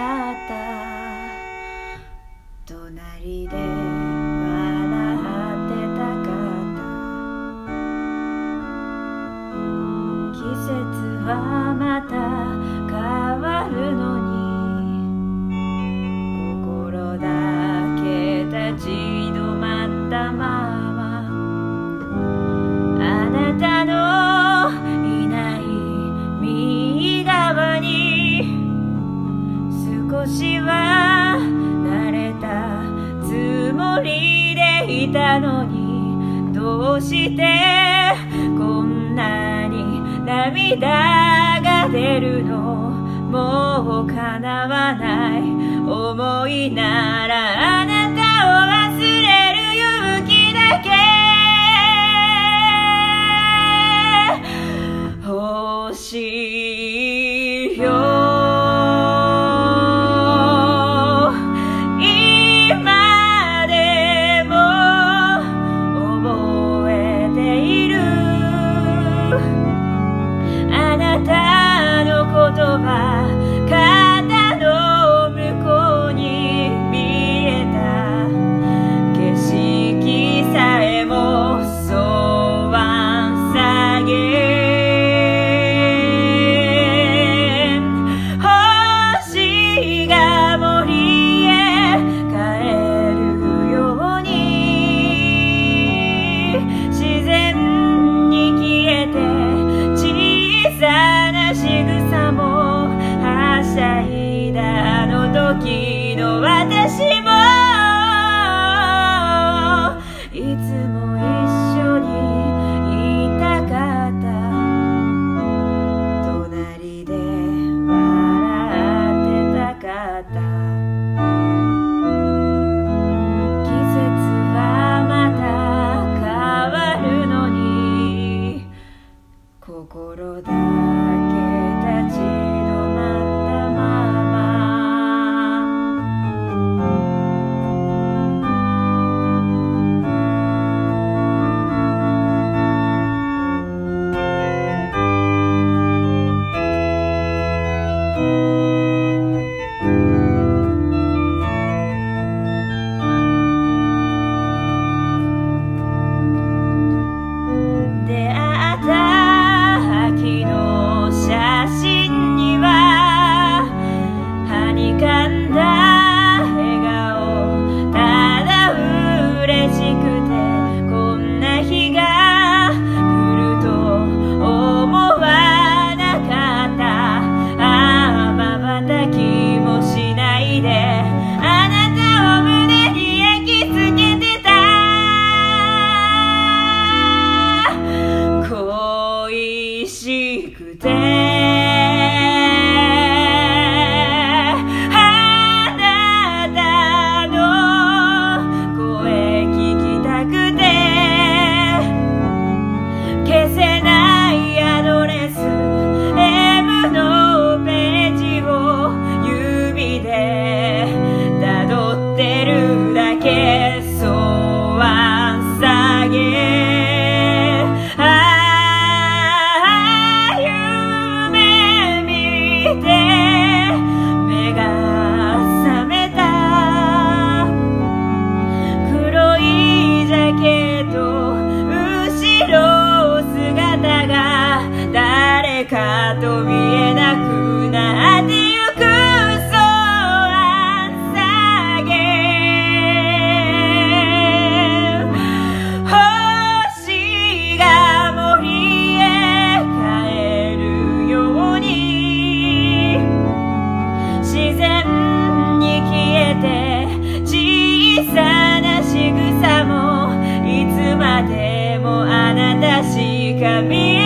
った。隣で笑ってたかった。季節は私は慣れたつもりでいたのにどうしてこんなに涙が出るの？もう叶わない思いならあなたを忘れ Slim look me.